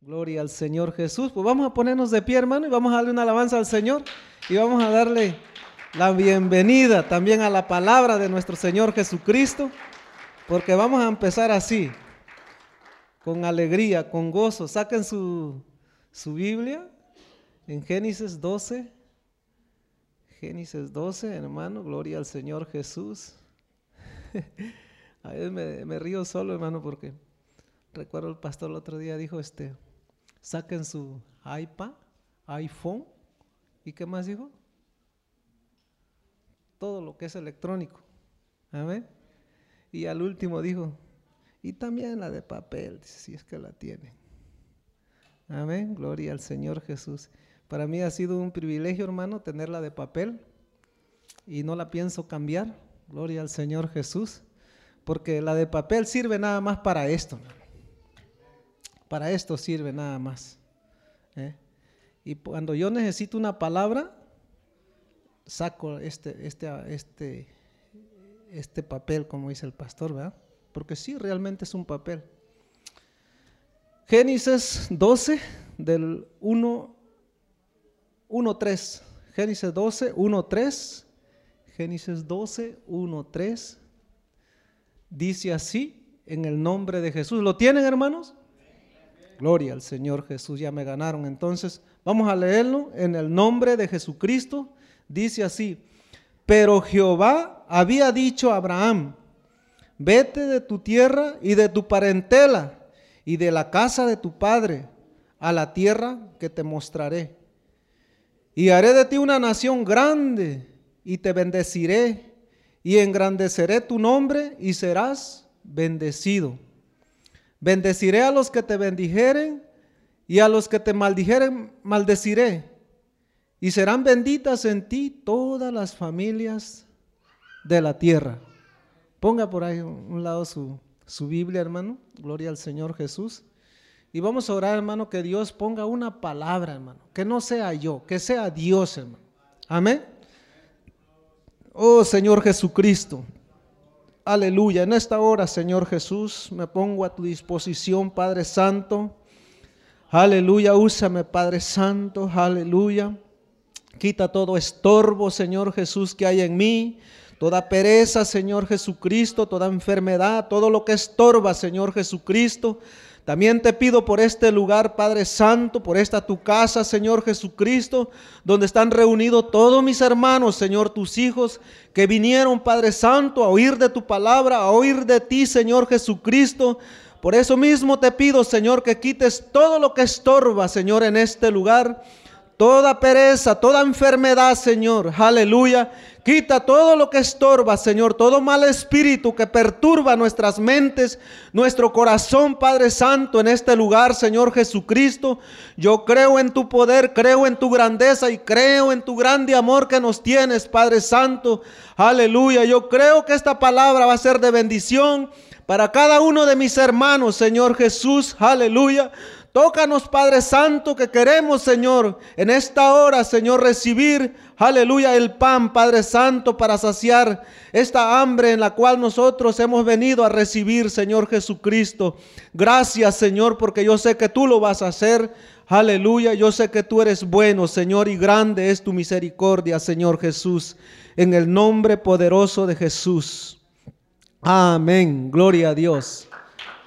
Gloria al Señor Jesús. Pues vamos a ponernos de pie, hermano, y vamos a darle una alabanza al Señor y vamos a darle la bienvenida también a la palabra de nuestro Señor Jesucristo, porque vamos a empezar así, con alegría, con gozo. Saquen su, su Biblia en Génesis 12. Génesis 12, hermano, gloria al Señor Jesús. A veces me, me río solo, hermano, porque recuerdo el pastor el otro día dijo este, saquen su iPad, iPhone, ¿y qué más dijo? Todo lo que es electrónico. Amén. Y al último dijo, y también la de papel, si es que la tienen. Amén. Gloria al Señor Jesús. Para mí ha sido un privilegio, hermano, tenerla de papel y no la pienso cambiar. Gloria al Señor Jesús. Porque la de papel sirve nada más para esto. Para esto sirve nada más. ¿eh? Y cuando yo necesito una palabra, saco este, este, este, este papel, como dice el pastor, ¿verdad? Porque sí, realmente es un papel. Génesis 12, del 1, 1, 3. Génesis 12, 1, 3. Génesis 12, 1, 3. Dice así, en el nombre de Jesús. ¿Lo tienen, hermanos? Gloria al Señor Jesús, ya me ganaron. Entonces, vamos a leerlo en el nombre de Jesucristo. Dice así, pero Jehová había dicho a Abraham, vete de tu tierra y de tu parentela y de la casa de tu padre a la tierra que te mostraré. Y haré de ti una nación grande y te bendeciré y engrandeceré tu nombre y serás bendecido. Bendeciré a los que te bendijeren y a los que te maldijeren maldeciré. Y serán benditas en ti todas las familias de la tierra. Ponga por ahí un lado su, su Biblia, hermano. Gloria al Señor Jesús. Y vamos a orar, hermano, que Dios ponga una palabra, hermano. Que no sea yo, que sea Dios, hermano. Amén. Oh Señor Jesucristo. Aleluya. En esta hora, Señor Jesús, me pongo a tu disposición, Padre Santo. Aleluya. Úsame, Padre Santo. Aleluya. Quita todo estorbo, Señor Jesús, que hay en mí. Toda pereza, Señor Jesucristo, toda enfermedad, todo lo que estorba, Señor Jesucristo. También te pido por este lugar, Padre Santo, por esta tu casa, Señor Jesucristo, donde están reunidos todos mis hermanos, Señor, tus hijos, que vinieron, Padre Santo, a oír de tu palabra, a oír de ti, Señor Jesucristo. Por eso mismo te pido, Señor, que quites todo lo que estorba, Señor, en este lugar. Toda pereza, toda enfermedad, Señor. Aleluya. Quita todo lo que estorba, Señor. Todo mal espíritu que perturba nuestras mentes, nuestro corazón, Padre Santo, en este lugar, Señor Jesucristo. Yo creo en tu poder, creo en tu grandeza y creo en tu grande amor que nos tienes, Padre Santo. Aleluya. Yo creo que esta palabra va a ser de bendición para cada uno de mis hermanos, Señor Jesús. Aleluya. Tócanos, Padre Santo, que queremos, Señor, en esta hora, Señor, recibir, aleluya, el pan, Padre Santo, para saciar esta hambre en la cual nosotros hemos venido a recibir, Señor Jesucristo. Gracias, Señor, porque yo sé que tú lo vas a hacer. Aleluya, yo sé que tú eres bueno, Señor, y grande es tu misericordia, Señor Jesús, en el nombre poderoso de Jesús. Amén. Gloria a Dios.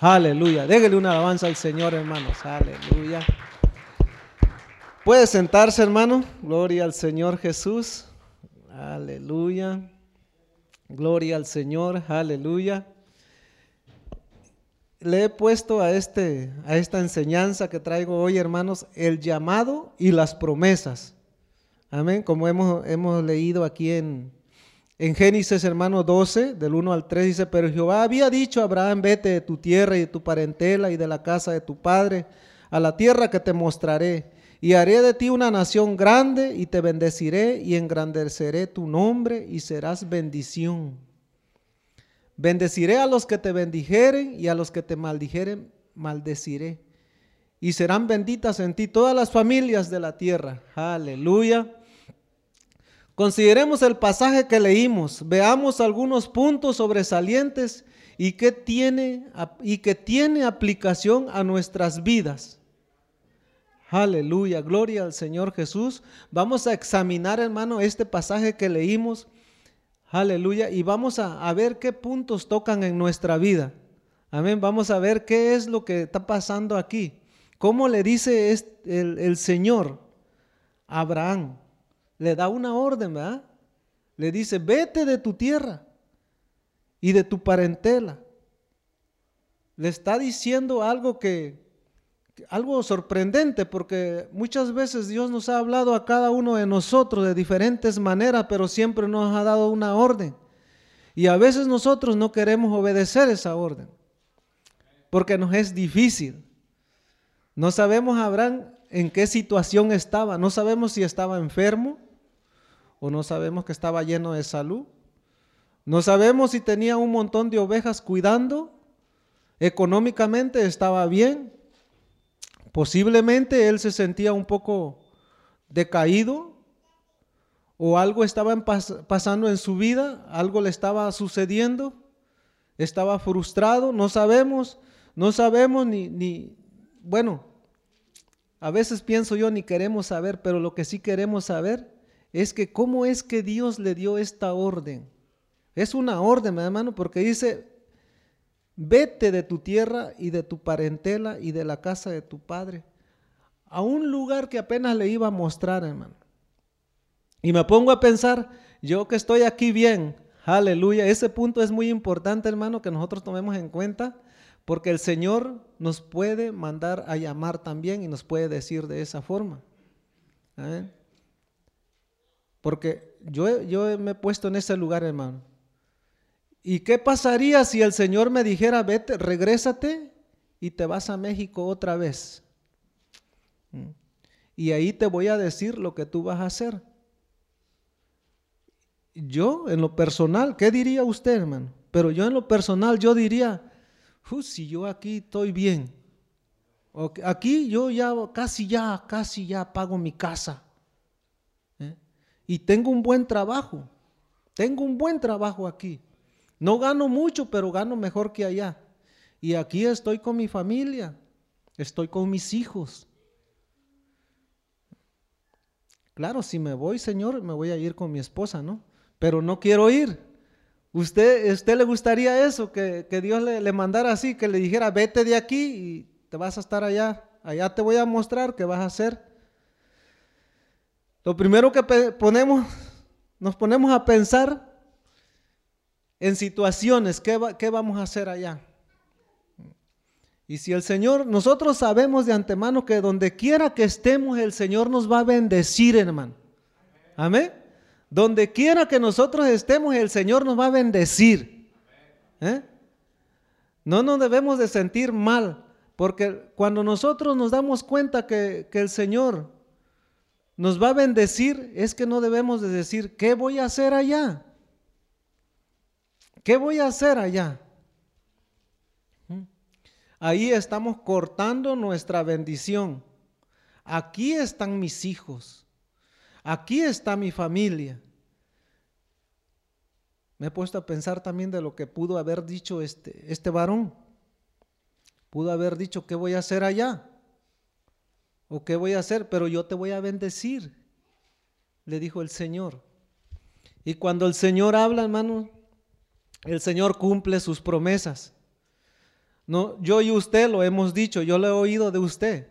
Aleluya. Déjele una alabanza al Señor, hermanos. Aleluya. Puede sentarse, hermano. Gloria al Señor Jesús. Aleluya. Gloria al Señor. Aleluya. Le he puesto a, este, a esta enseñanza que traigo hoy, hermanos, el llamado y las promesas. Amén. Como hemos, hemos leído aquí en, en Génesis, hermano 12, del 1 al 3, dice, pero Jehová había dicho a Abraham, vete de tu tierra y de tu parentela y de la casa de tu padre a la tierra que te mostraré. Y haré de ti una nación grande y te bendeciré y engrandeceré tu nombre y serás bendición. Bendeciré a los que te bendijeren y a los que te maldijeren, maldeciré. Y serán benditas en ti todas las familias de la tierra. Aleluya. Consideremos el pasaje que leímos, veamos algunos puntos sobresalientes y que tiene, y tiene aplicación a nuestras vidas. Aleluya, gloria al Señor Jesús. Vamos a examinar, hermano, este pasaje que leímos. Aleluya. Y vamos a, ver qué puntos tocan en nuestra vida. Amén. Vamos a ver qué es lo que está pasando aquí. ¿Cómo le dice el, el Señor a Abraham? Le da una orden, ¿verdad? Le dice, vete de tu tierra y de tu parentela. Le está diciendo algo que, algo sorprendente, porque muchas veces Dios nos ha hablado a cada uno de nosotros de diferentes maneras, pero siempre nos ha dado una orden. Y a veces nosotros no queremos obedecer esa orden, porque nos es difícil. No sabemos Abraham en qué situación estaba, no sabemos si estaba enfermo o no sabemos que estaba lleno de salud. No sabemos si tenía un montón de ovejas cuidando, económicamente estaba bien, posiblemente él se sentía un poco decaído o algo estaba pasando en su vida, algo le estaba sucediendo, estaba frustrado, no sabemos, no sabemos ni, ni, bueno, a veces pienso yo ni queremos saber, pero lo que sí queremos saber es que cómo es que Dios le dio esta orden. Es una orden, hermano, porque dice, vete de tu tierra y de tu parentela y de la casa de tu padre a un lugar que apenas le iba a mostrar, hermano. Y me pongo a pensar, yo que estoy aquí bien, aleluya, ese punto es muy importante, hermano, que nosotros tomemos en cuenta, porque el Señor nos puede mandar a llamar también y nos puede decir de esa forma. Porque yo, yo me he puesto en ese lugar, hermano. ¿Y qué pasaría si el Señor me dijera, vete, regrésate y te vas a México otra vez? Mm. Y ahí te voy a decir lo que tú vas a hacer. Yo, en lo personal, ¿qué diría usted, hermano? Pero yo en lo personal, yo diría, si yo aquí estoy bien, aquí yo ya casi ya, casi ya pago mi casa. Y tengo un buen trabajo, tengo un buen trabajo aquí. No gano mucho, pero gano mejor que allá. Y aquí estoy con mi familia, estoy con mis hijos. Claro, si me voy, Señor, me voy a ir con mi esposa, ¿no? Pero no quiero ir. ¿Usted, usted le gustaría eso? Que, Dios le, le, mandara así, que le dijera, vete de aquí y te vas a estar allá. Allá te voy a mostrar qué vas a hacer. Lo primero que ponemos, nos ponemos a pensar en situaciones, ¿qué, ¿qué, vamos a hacer allá? Y si el Señor, nosotros sabemos de antemano que donde quiera que estemos, el Señor nos va a bendecir, hermano. Amén. Donde quiera que nosotros estemos, el Señor nos va a bendecir. ¿Eh? No nos debemos de sentir mal, porque cuando nosotros nos damos cuenta que, que el Señor nos va a bendecir, es que no debemos de decir, ¿qué voy a hacer allá? ¿Qué voy a hacer allá? ¿Mm? Ahí estamos cortando nuestra bendición. Aquí están mis hijos. Aquí está mi familia. Me he puesto a pensar también de lo que pudo haber dicho este, este varón. Pudo haber dicho, ¿qué voy a hacer allá? ¿O qué voy a hacer? Pero yo te voy a bendecir, le dijo el Señor. Y cuando el Señor habla, hermano, el Señor cumple sus promesas. No, yo y usted lo hemos dicho, yo lo he oído de usted,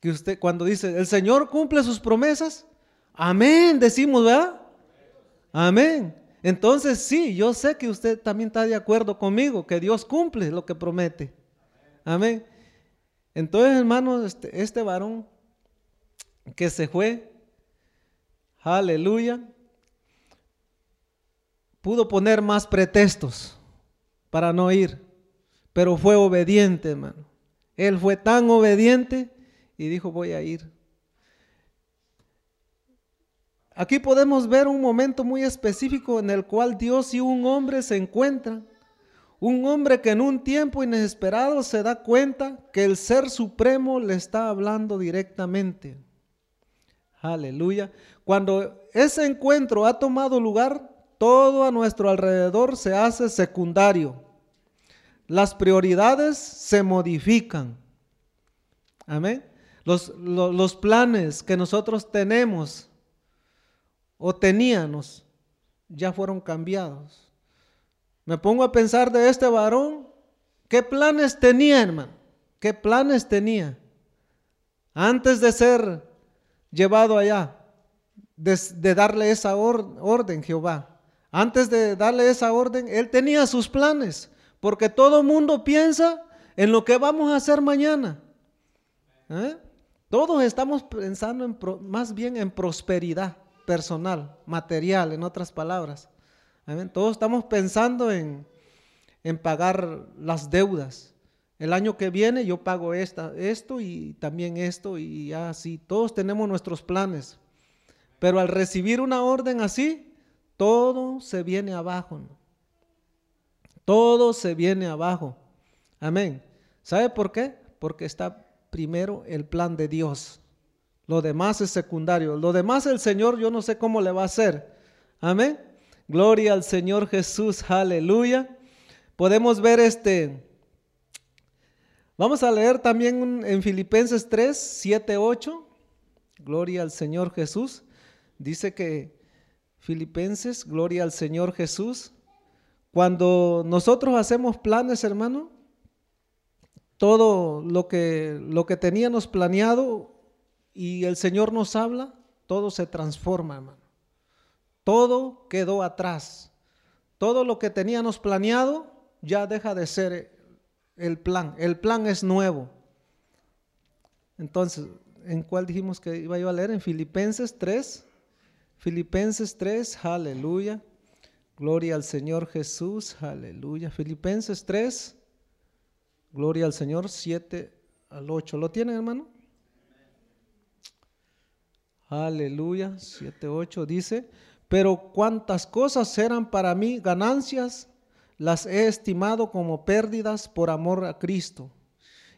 que usted cuando dice, el Señor cumple sus promesas, amén, decimos, ¿verdad? Amén. Entonces sí, yo sé que usted también está de acuerdo conmigo, que Dios cumple lo que promete. Amén. Entonces, hermanos, este, este varón que se fue, aleluya, pudo poner más pretextos para no ir, pero fue obediente, hermano. Él fue tan obediente y dijo, voy a ir. Aquí podemos ver un momento muy específico en el cual Dios y un hombre se encuentran. Un hombre que en un tiempo inesperado se da cuenta que el Ser Supremo le está hablando directamente. Aleluya. Cuando ese encuentro ha tomado lugar, todo a nuestro alrededor se hace secundario. Las prioridades se modifican. Amén. los, los planes que nosotros tenemos o teníamos ya fueron cambiados. Me pongo a pensar de este varón, ¿qué planes tenía, hermano? ¿Qué planes tenía? Antes de ser llevado allá, de, darle esa orden, Jehová. Antes de darle esa orden, él tenía sus planes, porque todo mundo piensa en lo que vamos a hacer mañana. ¿Eh? Todos estamos pensando en más bien en prosperidad personal, material, en otras palabras. Todos estamos pensando en, en, pagar las deudas. El año que viene yo pago esta, esto y también esto y así. Todos tenemos nuestros planes. Pero al recibir una orden así, todo se viene abajo. Todo se viene abajo. Amén. ¿Sabe por qué? Porque está primero el plan de Dios. Lo demás es secundario. Lo demás el Señor yo no sé cómo le va a hacer. Amén. Gloria al Señor Jesús. Aleluya. Podemos ver este. Vamos a leer también en Filipenses 3, 7, 8. Gloria al Señor Jesús. Dice que Filipenses, gloria al Señor Jesús. Cuando nosotros hacemos planes, hermano, todo lo que, lo que teníamos planeado y el Señor nos habla, todo se transforma, hermano. Todo quedó atrás. Todo lo que teníamos planeado ya deja de ser el plan. El plan es nuevo. Entonces, ¿en cuál dijimos que iba yo a leer? En Filipenses 3. Filipenses 3, aleluya. Gloria al Señor Jesús, aleluya. Filipenses 3, gloria al Señor 7 al 8. ¿Lo tienen, hermano? Aleluya, 7, 8 dice, pero cuantas cosas eran para mí ganancias, las he estimado como pérdidas por amor a Cristo.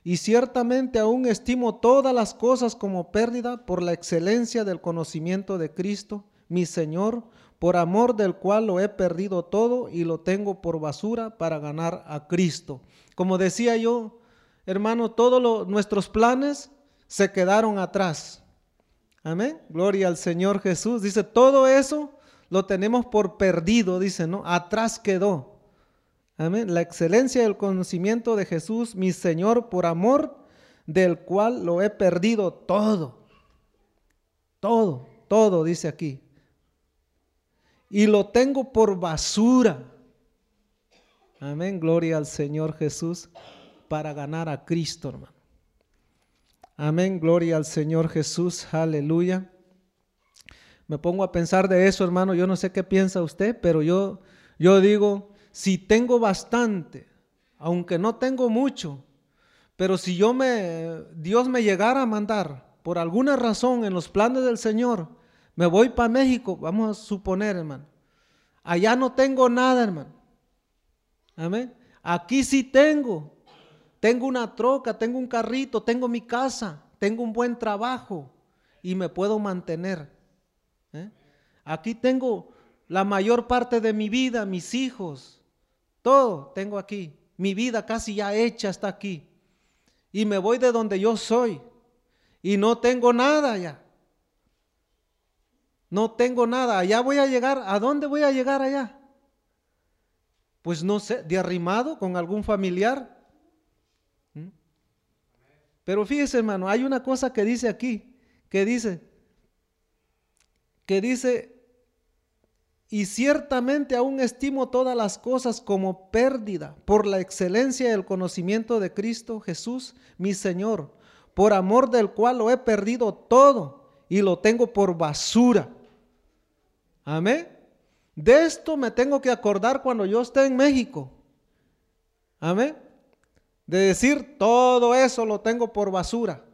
Y ciertamente aún estimo todas las cosas como pérdida por la excelencia del conocimiento de Cristo, mi Señor, por amor del cual lo he perdido todo y lo tengo por basura para ganar a Cristo. Como decía yo, hermano, todos nuestros planes se quedaron atrás. Amén. Gloria al Señor Jesús. Dice, todo eso lo tenemos por perdido, dice, ¿no? Atrás quedó. Amén. La excelencia del conocimiento de Jesús, mi Señor, por amor del cual lo he perdido todo. Todo, todo, dice aquí. Y lo tengo por basura. Amén. Gloria al Señor Jesús para ganar a Cristo, hermano. Amén, gloria al Señor Jesús, aleluya. Me pongo a pensar de eso, hermano, yo no sé qué piensa usted, pero yo, yo digo, si tengo bastante, aunque no tengo mucho, pero si yo me, Dios me llegara a mandar por alguna razón en los planes del Señor, me voy para México, vamos a suponer, hermano. Allá no tengo nada, hermano. Amén. Aquí sí tengo, tengo una troca, tengo un carrito, tengo mi casa, tengo un buen trabajo y me puedo mantener. ¿eh? Aquí tengo la mayor parte de mi vida, mis hijos, todo tengo aquí. Mi vida casi ya hecha está aquí. Y me voy de donde yo soy. Y no tengo nada ya. No tengo nada. Allá voy a llegar. ¿A dónde voy a llegar allá? Pues no sé, de arrimado con algún familiar. Pero fíjese, hermano, hay una cosa que dice aquí, que dice, que dice, y ciertamente aún estimo todas las cosas como pérdida por la excelencia del conocimiento de Cristo Jesús, mi Señor, por amor del cual lo he perdido todo y lo tengo por basura. Amén. De esto me tengo que acordar cuando yo esté en México. Amén de decir, todo eso lo tengo por basura.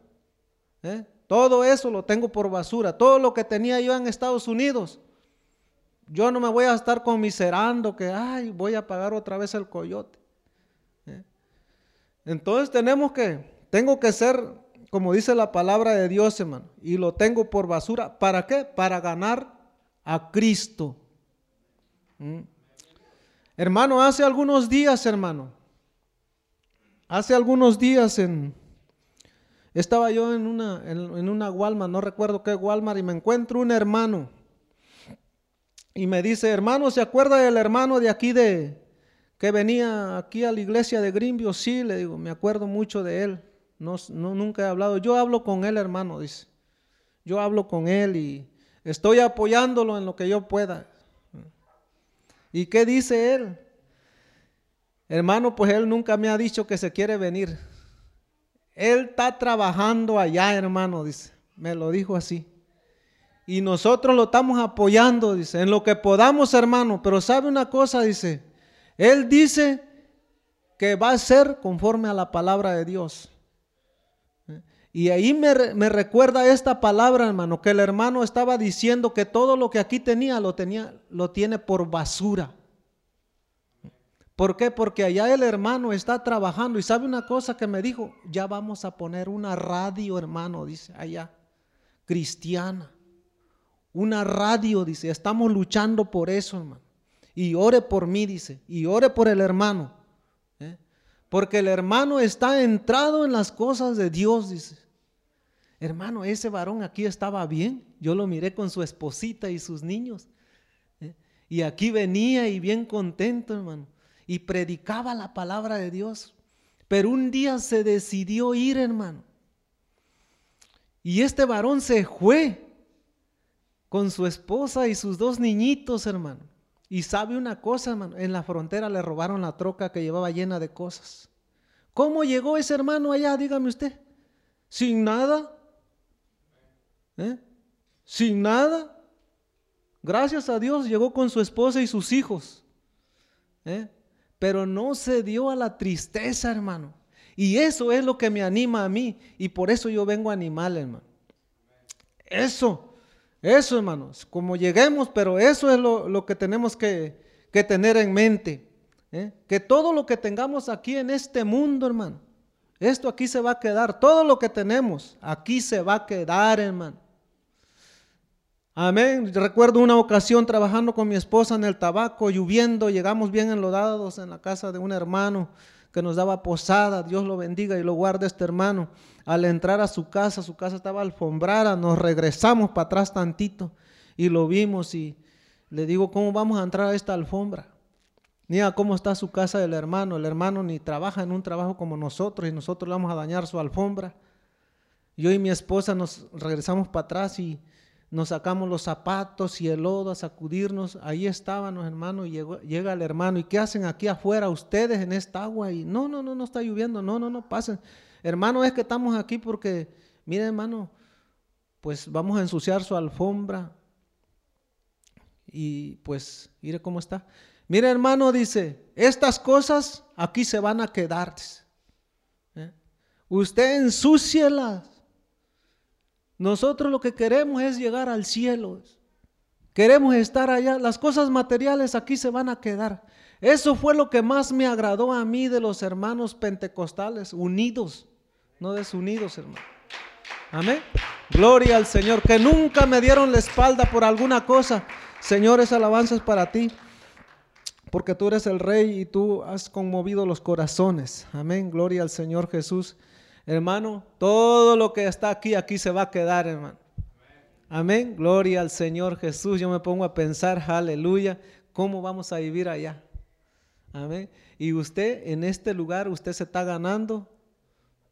¿eh? Todo eso lo tengo por basura. Todo lo que tenía yo en Estados Unidos. Yo no me voy a estar conmiserando que, ay, voy a pagar otra vez el coyote. ¿eh? Entonces tenemos que, tengo que ser, como dice la palabra de Dios, hermano, y lo tengo por basura. ¿Para qué? Para ganar a Cristo. ¿Mm? Hermano, hace algunos días, hermano, Hace algunos días en, Estaba yo en una, en, una Walmart, no recuerdo qué Walmart, y me encuentro un hermano. Y me dice, hermano, ¿se acuerda del hermano de aquí de, que venía aquí a la iglesia de Grimbio? Sí, le digo, me acuerdo mucho de él. No, no, nunca he hablado. Yo hablo con él, hermano, dice. Yo hablo con él y estoy apoyándolo en lo que yo pueda. ¿Y qué dice él? Hermano, pues él nunca me ha dicho que se quiere venir. Él está trabajando allá, hermano, dice. Me lo dijo así. Y nosotros lo estamos apoyando, dice, en lo que podamos, hermano. Pero sabe una cosa, dice. Él dice que va a ser conforme a la palabra de Dios. Y ahí me, recuerda esta palabra, hermano, que el hermano estaba diciendo que todo lo que aquí tenía lo, tenía, lo tiene por basura. ¿Por qué? Porque allá el hermano está trabajando y sabe una cosa que me dijo, ya vamos a poner una radio, hermano, dice, allá, cristiana. Una radio, dice, estamos luchando por eso, hermano. Y ore por mí, dice, y ore por el hermano. ¿eh? Porque el hermano está entrado en las cosas de Dios, dice. Hermano, ese varón aquí estaba bien. Yo lo miré con su esposita y sus niños. ¿eh? Y aquí venía y bien contento, hermano y predicaba la palabra de Dios. Pero un día se decidió ir, hermano. Y este varón se fue con su esposa y sus dos niñitos, hermano. Y sabe una cosa, hermano, en la frontera le robaron la troca que llevaba llena de cosas. ¿Cómo llegó ese hermano allá? Dígame usted. Sin nada. ¿Eh? Sin nada. Gracias a Dios llegó con su esposa y sus hijos. ¿Eh? pero no se dio a la tristeza, hermano. Y eso es lo que me anima a mí y por eso yo vengo a animarle, hermano. Eso, eso, hermanos, como lleguemos, pero eso es lo, que tenemos que, tener en mente. ¿eh? Que todo lo que tengamos aquí en este mundo, hermano, esto aquí se va a quedar. Todo lo que tenemos aquí se va a quedar, hermano. Amén. Recuerdo una ocasión trabajando con mi esposa en el tabaco, lloviendo, llegamos bien enlodados en la casa de un hermano que nos daba posada. Dios lo bendiga y lo guarde este hermano. Al entrar a su casa, su casa estaba alfombrada, nos regresamos para atrás tantito y lo vimos y le digo, ¿cómo vamos a entrar a esta alfombra? Mira cómo está su casa del hermano. El hermano ni trabaja en un trabajo como nosotros y nosotros le vamos a dañar su alfombra. Yo y mi esposa nos regresamos para atrás y nos sacamos los zapatos y el lodo a sacudirnos. Ahí estábamos, hermano, y llega el hermano. ¿Y qué hacen aquí afuera ustedes en esta agua? Y no, no, no, no está lloviendo. No, no, no, pasen. Hermano, es que estamos aquí porque, mire, hermano, pues vamos a ensuciar su alfombra. Y pues, mire cómo está. Mire, hermano, dice, estas cosas aquí se van a quedar. ¿Eh? Usted ensúcielas nosotros lo que queremos es llegar al cielo. Queremos estar allá. Las cosas materiales aquí se van a quedar. Eso fue lo que más me agradó a mí de los hermanos pentecostales, unidos, no desunidos, hermano. Amén. Gloria al Señor, que nunca me dieron la espalda por alguna cosa. Señores, alabanzas para ti, porque tú eres el rey y tú has conmovido los corazones. Amén. Gloria al Señor Jesús. Hermano, todo lo que está aquí, aquí se va a quedar, hermano. Amén. Gloria al Señor Jesús. Yo me pongo a pensar, aleluya, cómo vamos a vivir allá. Amén. Y usted en este lugar, usted se está ganando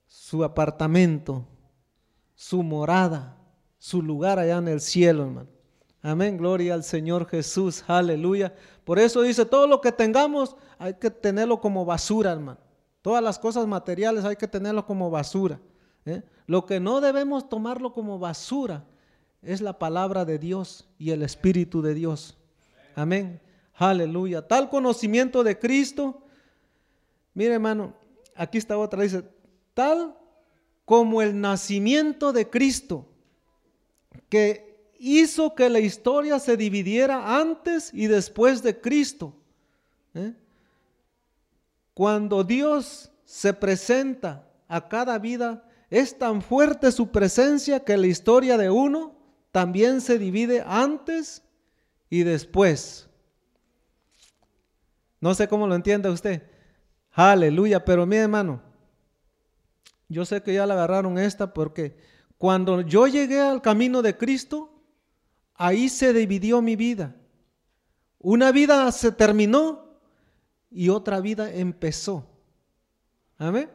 su apartamento, su morada, su lugar allá en el cielo, hermano. Amén. Gloria al Señor Jesús. Aleluya. Por eso dice, todo lo que tengamos hay que tenerlo como basura, hermano. Todas las cosas materiales hay que tenerlo como basura. ¿eh? Lo que no debemos tomarlo como basura es la palabra de Dios y el Espíritu de Dios. Amén. Aleluya. Tal conocimiento de Cristo. Mire hermano, aquí está otra, dice, tal como el nacimiento de Cristo, que hizo que la historia se dividiera antes y después de Cristo. ¿eh? Cuando Dios se presenta a cada vida, es tan fuerte su presencia que la historia de uno también se divide antes y después. No sé cómo lo entiende usted. Aleluya, pero mi hermano, Yo sé que ya la agarraron esta porque cuando yo llegué al camino de Cristo, ahí se dividió mi vida. Una vida se terminó y otra vida empezó. Amén.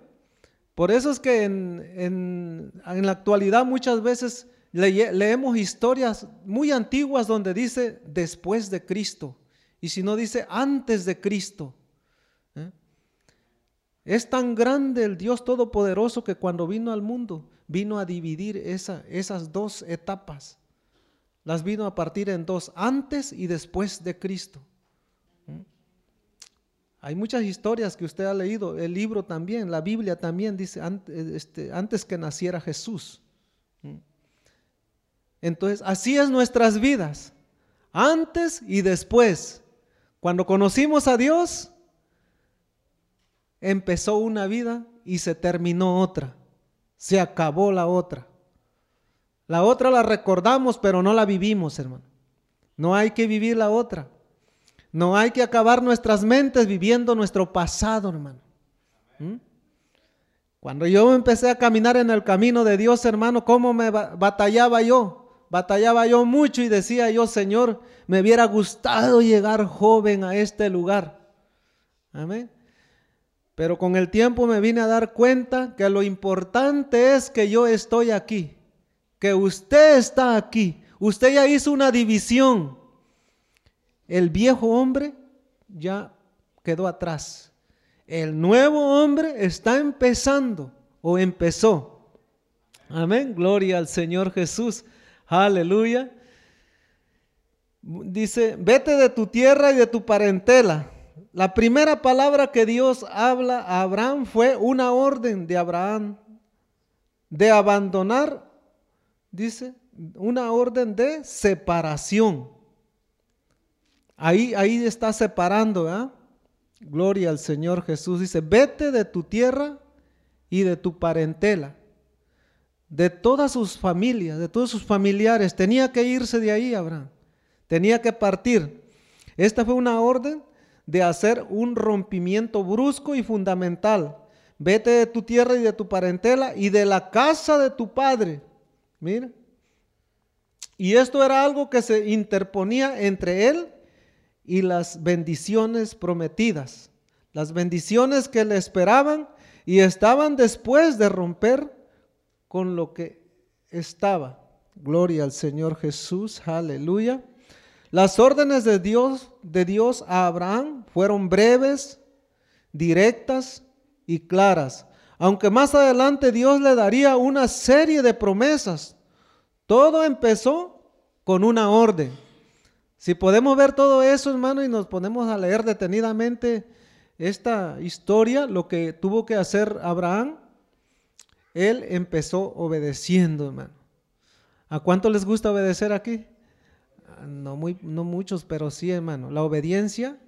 Por eso es que en, la actualidad muchas veces leemos historias muy antiguas donde dice después de Cristo. Y si no dice antes de Cristo. ¿eh? Es tan grande el Dios Todopoderoso que cuando vino al mundo, vino a dividir esas dos etapas. Las vino a partir en dos, antes y después de Cristo. Hay muchas historias que usted ha leído, el libro también, la Biblia también dice este, antes que naciera Jesús. Entonces, así es nuestras vidas, antes y después. Cuando conocimos a Dios, empezó una vida y se terminó otra, se acabó la otra. La otra la recordamos, pero no la vivimos, hermano. No hay que vivir la otra. No hay que acabar nuestras mentes viviendo nuestro pasado, hermano. ¿Mm? Cuando yo empecé a caminar en el camino de Dios, hermano, ¿cómo me batallaba yo? Batallaba yo mucho y decía yo, Señor, me hubiera gustado llegar joven a este lugar. Amén. Pero con el tiempo me vine a dar cuenta que lo importante es que yo estoy aquí que usted está aquí. Usted ya hizo una división. El viejo hombre ya quedó atrás. El nuevo hombre está empezando o empezó. Amén. Gloria al Señor Jesús. Aleluya. Dice, vete de tu tierra y de tu parentela. La primera palabra que Dios habla a Abraham fue una orden de Abraham de abandonar dice, una orden de separación. Ahí, ahí está separando, ¿verdad? Gloria al Señor Jesús. Dice, vete de tu tierra y de tu parentela, de todas sus familias, de todos sus familiares. Tenía que irse de ahí, Abraham. Tenía que partir. Esta fue una orden de hacer un rompimiento brusco y fundamental. Vete de tu tierra y de tu parentela y de la casa de tu padre Mira. Y esto era algo que se interponía entre él y las bendiciones prometidas. Las bendiciones que le esperaban y estaban después de romper con lo que estaba. Gloria al Señor Jesús, aleluya. Las órdenes de Dios, de Dios a Abraham fueron breves, directas y claras aunque más adelante Dios le daría una serie de promesas. Todo empezó con una orden. Si podemos ver todo eso, hermano, y nos ponemos a leer detenidamente esta historia, lo que tuvo que hacer Abraham, él empezó obedeciendo, hermano. ¿A cuánto les gusta obedecer aquí? No, muy, no muchos, pero sí, hermano. La obediencia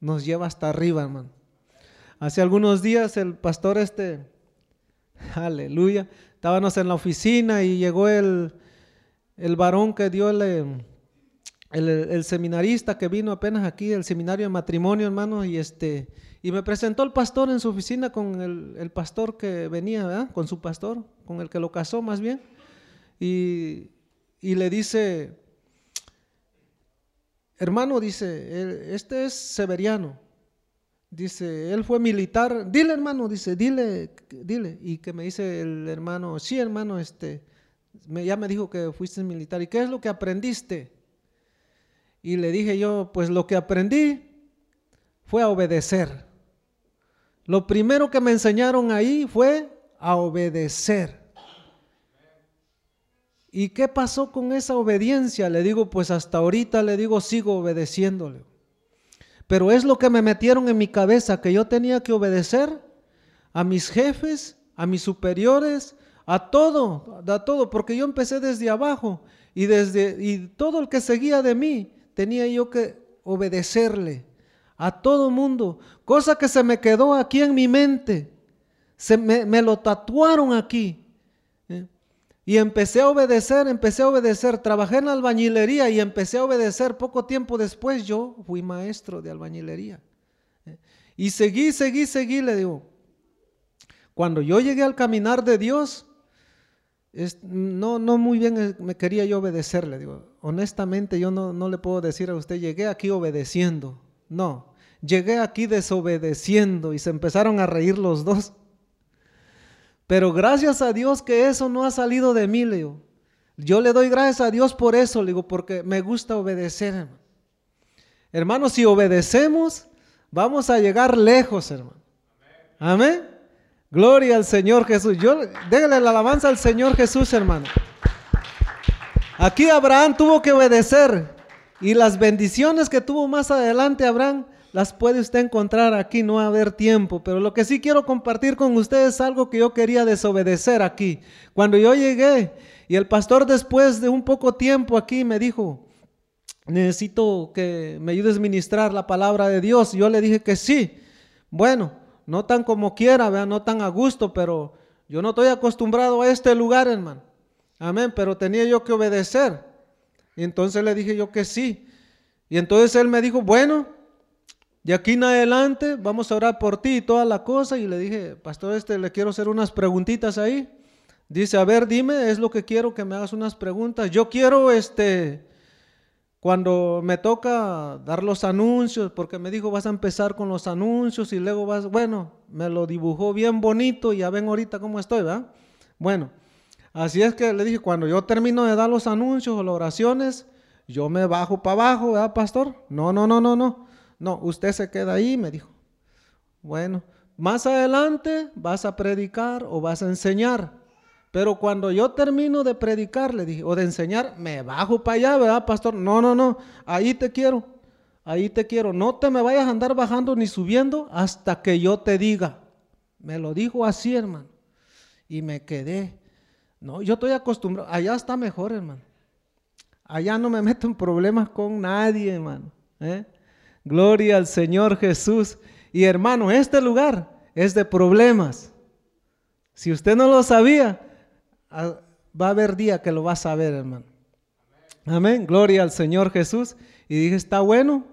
nos lleva hasta arriba, hermano. Hace algunos días el pastor este, aleluya, estábamos en la oficina y llegó el, el varón que dio el, el, seminarista que vino apenas aquí, el seminario de matrimonio, hermano, y este, y me presentó el pastor en su oficina con el, pastor que venía, ¿verdad? Con su pastor, con el que lo casó más bien, y, y le dice, hermano, dice, este es Severiano. Dice, él fue militar. Dile, hermano, dice, dile, dile. Y que me dice el hermano, sí, hermano, este, ya me dijo que fuiste militar. ¿Y qué es lo que aprendiste? Y le dije yo, pues lo que aprendí fue a obedecer. Lo primero que me enseñaron ahí fue a obedecer. ¿Y qué pasó con esa obediencia? Le digo, pues hasta ahorita le digo, sigo obedeciéndole. Pero es lo que me metieron en mi cabeza, que yo tenía que obedecer a mis jefes, a mis superiores, a todo, a todo, porque yo empecé desde abajo y desde y todo el que seguía de mí tenía yo que obedecerle a todo mundo, cosa que se me quedó aquí en mi mente, se me, lo tatuaron aquí. Y empecé a obedecer, empecé a obedecer. Trabajé en albañilería y empecé a obedecer. Poco tiempo después yo fui maestro de albañilería. Y seguí, seguí, seguí, le digo. Cuando yo llegué al caminar de Dios, no, no muy bien eh, me quería yo obedecerle. Digo, honestamente yo no, no le puedo decir a usted, llegué aquí obedeciendo. No, llegué aquí desobedeciendo y se empezaron a reír los dos. Pero gracias a Dios que eso no ha salido de mí, le digo. Yo le doy gracias a Dios por eso, le digo, porque me gusta obedecer. Hermanos, si obedecemos, vamos a llegar lejos, hermano. Amén. Gloria al Señor Jesús. Yo déjale la alabanza al Señor Jesús, hermano. Aquí Abraham tuvo que obedecer y las bendiciones que tuvo más adelante Abraham las puede usted encontrar aquí, no va a haber tiempo, pero lo que sí quiero compartir con ustedes es algo que yo quería desobedecer aquí. Cuando yo llegué y el pastor después de un poco tiempo aquí me dijo, necesito que me ayudes a ministrar la palabra de Dios. Yo le dije que sí. Bueno, no tan como quiera, ¿verdad? no tan a gusto, pero yo no estoy acostumbrado a este lugar, hermano. Amén, pero tenía yo que obedecer. Y entonces le dije yo que sí. Y entonces él me dijo, bueno, de aquí en adelante vamos a orar por ti y toda la cosa. Y le dije, pastor, este le quiero hacer unas preguntitas ahí. Dice, a ver, dime, es lo que quiero que me hagas unas preguntas. Yo quiero, este, cuando me toca dar los anuncios, porque me dijo, vas a empezar con los anuncios y luego vas, bueno, me lo dibujó bien bonito y ya ven ahorita cómo estoy, ¿verdad? Bueno, así es que le dije, cuando yo termino de dar los anuncios o las oraciones, yo me bajo para abajo, ¿verdad, pastor? No, no, no, no, no. No, usted se queda ahí, me dijo. Bueno, más adelante vas a predicar o vas a enseñar. Pero cuando yo termino de predicar, le dije, o de enseñar, me bajo para allá, ¿verdad, pastor? No, no, no, ahí te quiero, ahí te quiero. No te me vayas a andar bajando ni subiendo hasta que yo te diga. Me lo dijo así, hermano. Y me quedé. No, yo estoy acostumbrado. Allá está mejor, hermano. Allá no me meto en problemas con nadie, hermano. ¿eh? Gloria al Señor Jesús. Y hermano, este lugar es de problemas. Si usted no lo sabía, va a haber día que lo vas a ver, hermano. Amén. Gloria al Señor Jesús. Y dije, está bueno.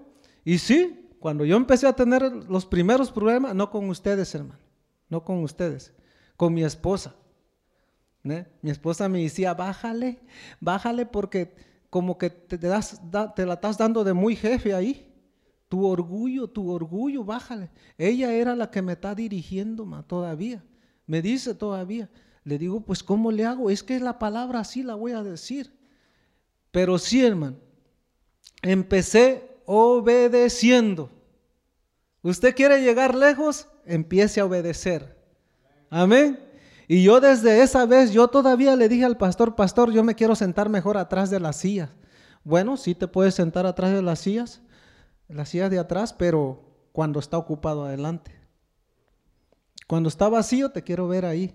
Y sí, cuando yo empecé a tener los primeros problemas, no con ustedes, hermano. No con ustedes. Con mi esposa. ¿Eh? Mi esposa me decía, bájale, bájale porque como que te, das, te la estás dando de muy jefe ahí. Tu orgullo, tu orgullo, bájale. Ella era la que me está dirigiendo ma, todavía. Me dice todavía. Le digo, pues ¿cómo le hago? Es que la palabra así la voy a decir. Pero sí, hermano, empecé obedeciendo. ¿Usted quiere llegar lejos? Empiece a obedecer. Amén. Y yo desde esa vez, yo todavía le dije al pastor, pastor, yo me quiero sentar mejor atrás de las sillas. Bueno, sí te puedes sentar atrás de las sillas, las sillas de atrás, pero cuando está ocupado adelante. Cuando está vacío, te quiero ver ahí.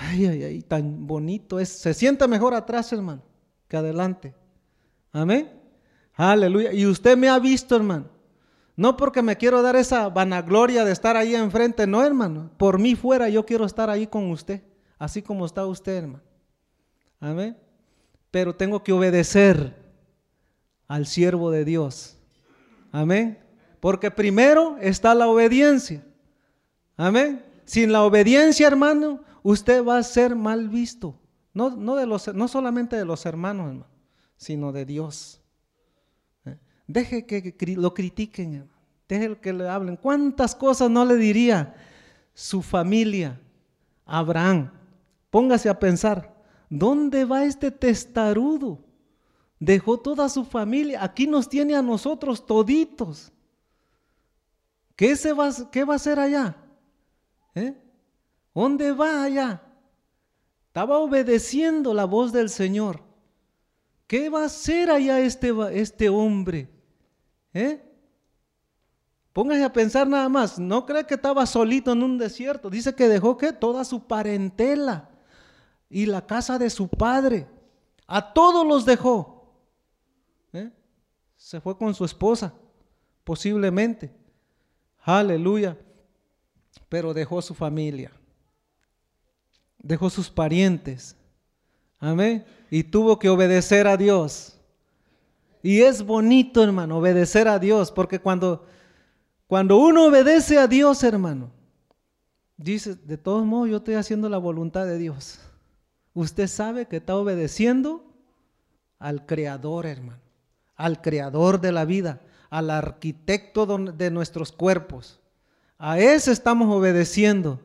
Ay, ay, ay, tan bonito es. Se siente mejor atrás, hermano, que adelante. Amén. Aleluya. Y usted me ha visto, hermano. No porque me quiero dar esa vanagloria de estar ahí enfrente, no, hermano. Por mí fuera, yo quiero estar ahí con usted, así como está usted, hermano. Amén. Pero tengo que obedecer al siervo de Dios. Amén. Porque primero está la obediencia. Amén. Sin la obediencia, hermano, usted va a ser mal visto. No, no, de los, no solamente de los hermanos, hermano, sino de Dios. Deje que lo critiquen, deje que le hablen. ¿Cuántas cosas no le diría su familia, Abraham? Póngase a pensar, ¿dónde va este testarudo? Dejó toda su familia, aquí nos tiene a nosotros toditos. ¿Qué, se va, qué va a hacer allá? ¿Eh? ¿Dónde va allá? Estaba obedeciendo la voz del Señor. ¿Qué va a hacer allá este, este hombre? ¿Eh? Póngase a pensar nada más. No cree que estaba solito en un desierto. Dice que dejó que toda su parentela y la casa de su padre. A todos los dejó. ¿Eh? Se fue con su esposa, posiblemente. Aleluya. Pero dejó su familia dejó sus parientes. Amén. Y tuvo que obedecer a Dios. Y es bonito, hermano, obedecer a Dios, porque cuando, cuando uno obedece a Dios, hermano, dice, de todos modos yo estoy haciendo la voluntad de Dios. Usted sabe que está obedeciendo al Creador, hermano, al Creador de la vida, al arquitecto de nuestros cuerpos. A ese estamos obedeciendo.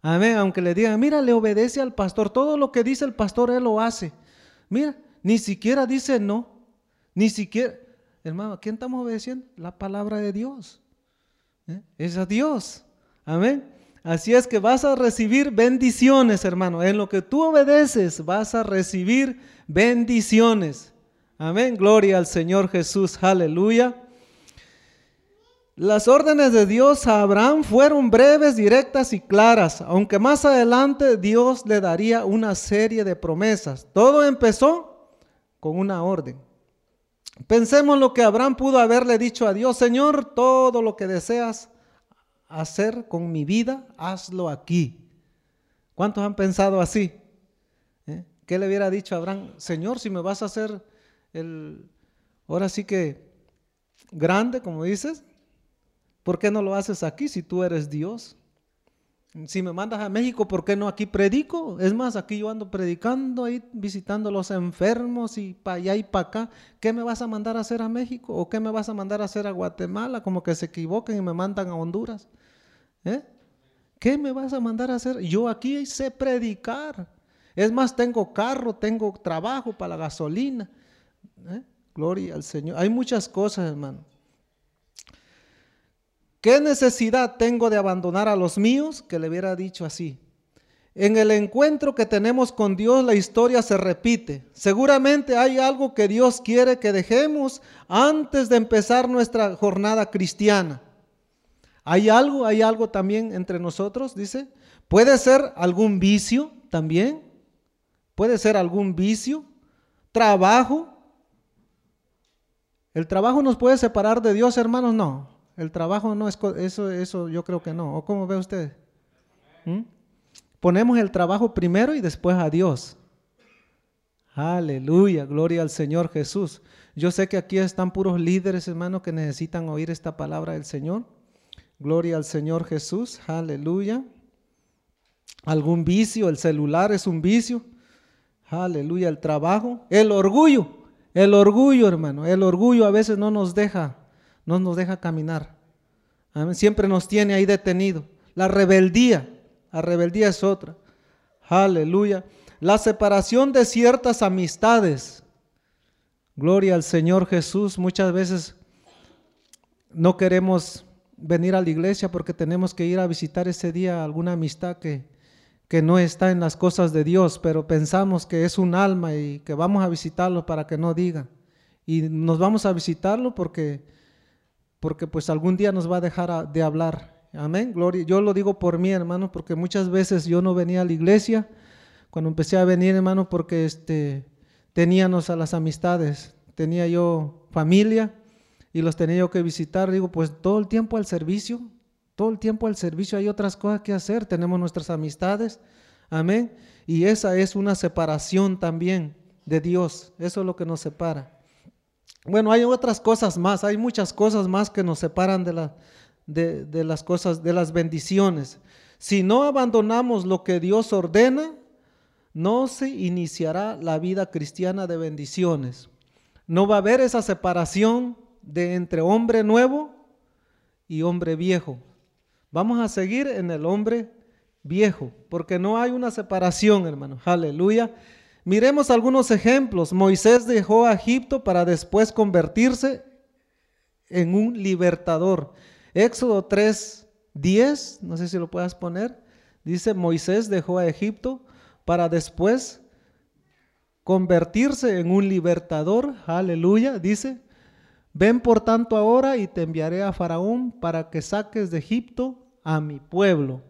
Amén. Aunque le digan, mira, le obedece al pastor. Todo lo que dice el pastor, él lo hace. Mira, ni siquiera dice no. Ni siquiera. Hermano, ¿a quién estamos obedeciendo? La palabra de Dios. ¿Eh? Es a Dios. Amén. Así es que vas a recibir bendiciones, hermano. En lo que tú obedeces, vas a recibir bendiciones. Amén. Gloria al Señor Jesús. Aleluya. Las órdenes de Dios a Abraham fueron breves, directas y claras, aunque más adelante Dios le daría una serie de promesas. Todo empezó con una orden. Pensemos lo que Abraham pudo haberle dicho a Dios, Señor, todo lo que deseas hacer con mi vida, hazlo aquí. ¿Cuántos han pensado así? ¿Eh? ¿Qué le hubiera dicho a Abraham? Señor, si me vas a hacer el, ahora sí que grande, como dices, ¿Por qué no lo haces aquí si tú eres Dios? Si me mandas a México, ¿por qué no aquí predico? Es más, aquí yo ando predicando, ahí visitando a los enfermos y para allá y para acá. ¿Qué me vas a mandar a hacer a México? ¿O qué me vas a mandar a hacer a Guatemala? Como que se equivoquen y me mandan a Honduras. ¿Eh? ¿Qué me vas a mandar a hacer? Yo aquí sé predicar. Es más, tengo carro, tengo trabajo para la gasolina. ¿Eh? Gloria al Señor. Hay muchas cosas, hermano. ¿Qué necesidad tengo de abandonar a los míos? Que le hubiera dicho así. En el encuentro que tenemos con Dios, la historia se repite. Seguramente hay algo que Dios quiere que dejemos antes de empezar nuestra jornada cristiana. ¿Hay algo? ¿Hay algo también entre nosotros? Dice. ¿Puede ser algún vicio también? ¿Puede ser algún vicio? ¿Trabajo? ¿El trabajo nos puede separar de Dios, hermanos? No. El trabajo no es eso, eso yo creo que no. ¿O cómo ve usted? ¿Mm? Ponemos el trabajo primero y después a Dios. Aleluya, gloria al Señor Jesús. Yo sé que aquí están puros líderes, hermanos, que necesitan oír esta palabra del Señor. Gloria al Señor Jesús, aleluya. Algún vicio, el celular es un vicio. Aleluya, el trabajo, el orgullo, el orgullo, hermano, el orgullo a veces no nos deja no nos deja caminar. Siempre nos tiene ahí detenido. La rebeldía, la rebeldía es otra. Aleluya. La separación de ciertas amistades. Gloria al Señor Jesús. Muchas veces no queremos venir a la iglesia porque tenemos que ir a visitar ese día alguna amistad que, que no está en las cosas de Dios, pero pensamos que es un alma y que vamos a visitarlo para que no diga. Y nos vamos a visitarlo porque porque pues algún día nos va a dejar de hablar. Amén, gloria. Yo lo digo por mí, hermano, porque muchas veces yo no venía a la iglesia. Cuando empecé a venir, hermano, porque este, teníamos a las amistades, tenía yo familia y los tenía yo que visitar. Digo, pues todo el tiempo al servicio, todo el tiempo al servicio hay otras cosas que hacer. Tenemos nuestras amistades, amén. Y esa es una separación también de Dios. Eso es lo que nos separa. Bueno, hay otras cosas más, hay muchas cosas más que nos separan de, la, de, las cosas, de las bendiciones. Si no abandonamos lo que Dios ordena, no se iniciará la vida cristiana de bendiciones. No va a haber esa separación de entre hombre nuevo y hombre viejo. Vamos a seguir en el hombre viejo, porque no hay una separación, hermano. Aleluya. Miremos algunos ejemplos. Moisés dejó a Egipto para después convertirse en un libertador. Éxodo 3, 10, no sé si lo puedas poner. Dice, Moisés dejó a Egipto para después convertirse en un libertador. Aleluya. Dice, ven por tanto ahora y te enviaré a Faraón para que saques de Egipto a mi pueblo.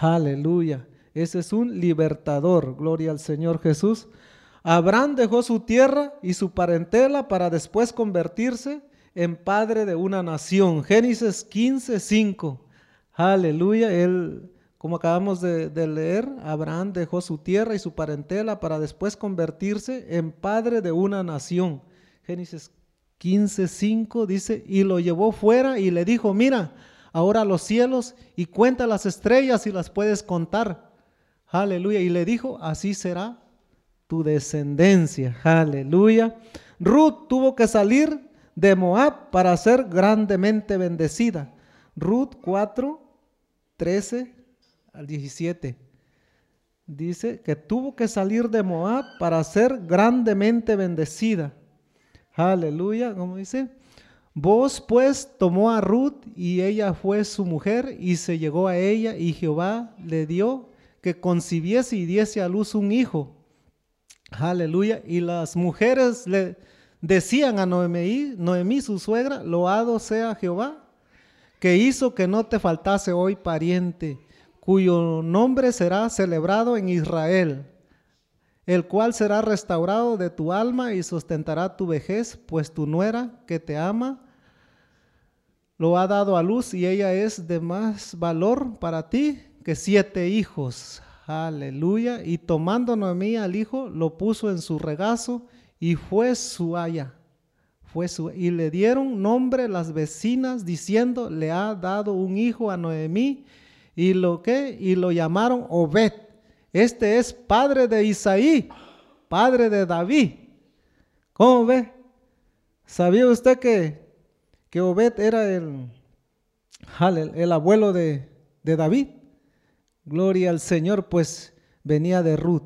Aleluya. Ese es un libertador, gloria al Señor Jesús. Abraham dejó su tierra y su parentela para después convertirse en padre de una nación. Génesis 15, 5. Aleluya. Él, como acabamos de, leer, Abraham dejó su tierra y su parentela para después convertirse en padre de una nación. Génesis 15, 5 dice, y lo llevó fuera y le dijo, mira, ahora los cielos y cuenta las estrellas y las puedes contar. Aleluya. Y le dijo, así será tu descendencia. Aleluya. Ruth tuvo que salir de Moab para ser grandemente bendecida. Ruth 4, 13 al 17. Dice que tuvo que salir de Moab para ser grandemente bendecida. Aleluya, como dice. Vos pues tomó a Ruth y ella fue su mujer y se llegó a ella y Jehová le dio que concibiese y diese a luz un hijo. Aleluya. Y las mujeres le decían a Noemí, Noemí su suegra, loado sea Jehová, que hizo que no te faltase hoy pariente, cuyo nombre será celebrado en Israel, el cual será restaurado de tu alma y sustentará tu vejez, pues tu nuera que te ama lo ha dado a luz y ella es de más valor para ti que siete hijos. Aleluya. Y tomando Noemí al hijo, lo puso en su regazo y fue su haya. Fue su, y le dieron nombre las vecinas diciendo, le ha dado un hijo a Noemí y lo que y lo llamaron Obed. Este es padre de Isaí, padre de David. ¿Cómo ve? ¿Sabía usted que, que Obed era el, el abuelo de, de, David? Gloria al Señor, pues venía de Ruth.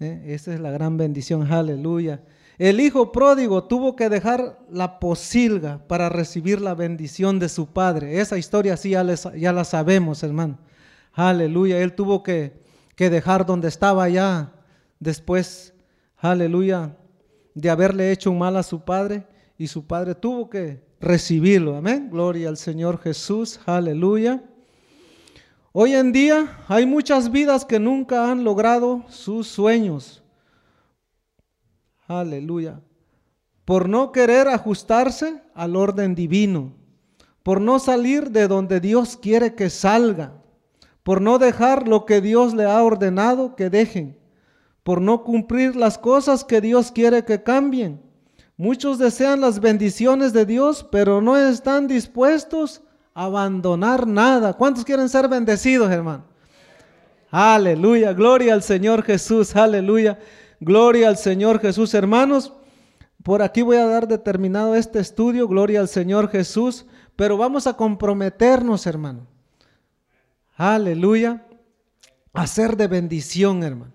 ¿eh? Esa es la gran bendición, aleluya. El hijo pródigo tuvo que dejar la posilga para recibir la bendición de su padre. Esa historia sí ya, ya la sabemos, hermano. Aleluya. Él tuvo que, que dejar donde estaba ya después, aleluya, de haberle hecho un mal a su padre y su padre tuvo que recibirlo. Amén. Gloria al Señor Jesús. Aleluya. Hoy en día hay muchas vidas que nunca han logrado sus sueños. Aleluya. Por no querer ajustarse al orden divino. Por no salir de donde Dios quiere que salga. Por no dejar lo que Dios le ha ordenado que dejen. Por no cumplir las cosas que Dios quiere que cambien. Muchos desean las bendiciones de Dios, pero no están dispuestos abandonar nada. ¿Cuántos quieren ser bendecidos, hermano? Aleluya, gloria al Señor Jesús, aleluya. Gloria al Señor Jesús, hermanos. Por aquí voy a dar determinado este estudio, gloria al Señor Jesús, pero vamos a comprometernos, hermano. Aleluya. A ser de bendición, hermano.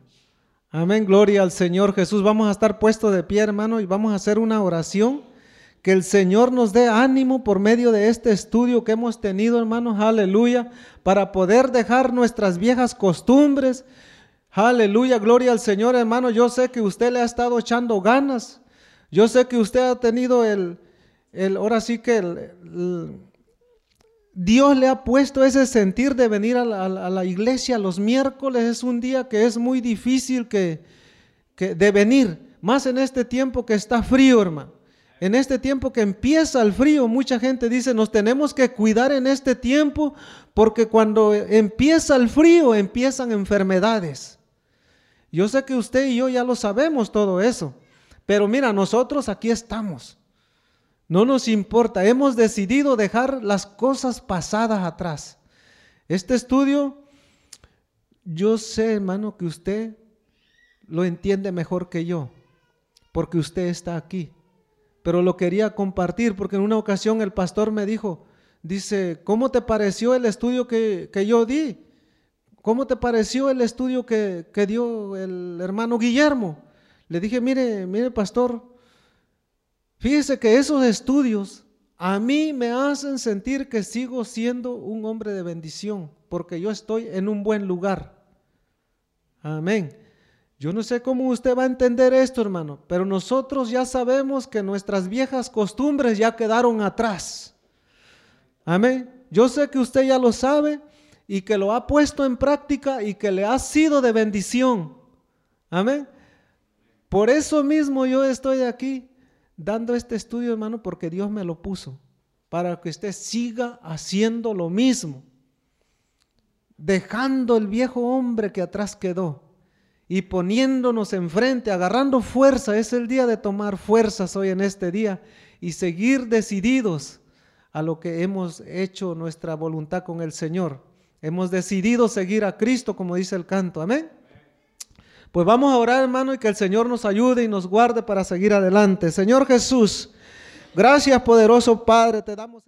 Amén, gloria al Señor Jesús. Vamos a estar puestos de pie, hermano, y vamos a hacer una oración. Que el Señor nos dé ánimo por medio de este estudio que hemos tenido, hermanos, aleluya, para poder dejar nuestras viejas costumbres, Aleluya, gloria al Señor, hermano. Yo sé que usted le ha estado echando ganas. Yo sé que usted ha tenido el, el ahora sí que Dios le ha puesto ese sentir de venir a la, iglesia los miércoles. Es un día que es muy difícil que, que de venir, más en este tiempo que está frío, hermano. En este tiempo que empieza el frío, mucha gente dice, nos tenemos que cuidar en este tiempo porque cuando empieza el frío empiezan enfermedades. Yo sé que usted y yo ya lo sabemos todo eso, pero mira, nosotros aquí estamos. No nos importa, hemos decidido dejar las cosas pasadas atrás. Este estudio, yo sé, hermano, que usted lo entiende mejor que yo, porque usted está aquí. Pero lo quería compartir porque en una ocasión el pastor me dijo, dice, ¿cómo te pareció el estudio que, que yo di? ¿Cómo te pareció el estudio que, dio el hermano Guillermo? Le dije, mire, mire, pastor, fíjese que esos estudios a mí me hacen sentir que sigo siendo un hombre de bendición, porque yo estoy en un buen lugar. Amén. Yo no sé cómo usted va a entender esto, hermano, pero nosotros ya sabemos que nuestras viejas costumbres ya quedaron atrás. Amén. Yo sé que usted ya lo sabe y que lo ha puesto en práctica y que le ha sido de bendición. Amén. Por eso mismo yo estoy aquí dando este estudio, hermano, porque Dios me lo puso, para que usted siga haciendo lo mismo, dejando el viejo hombre que atrás quedó y poniéndonos enfrente, agarrando fuerza. Es el día de tomar fuerzas hoy en este día y seguir decididos a lo que hemos hecho nuestra voluntad con el Señor. Hemos decidido seguir a Cristo, como dice el canto. Amén. Pues vamos a orar, hermano, y que el Señor nos ayude y nos guarde para seguir adelante. Señor Jesús, gracias, poderoso Padre, te damos.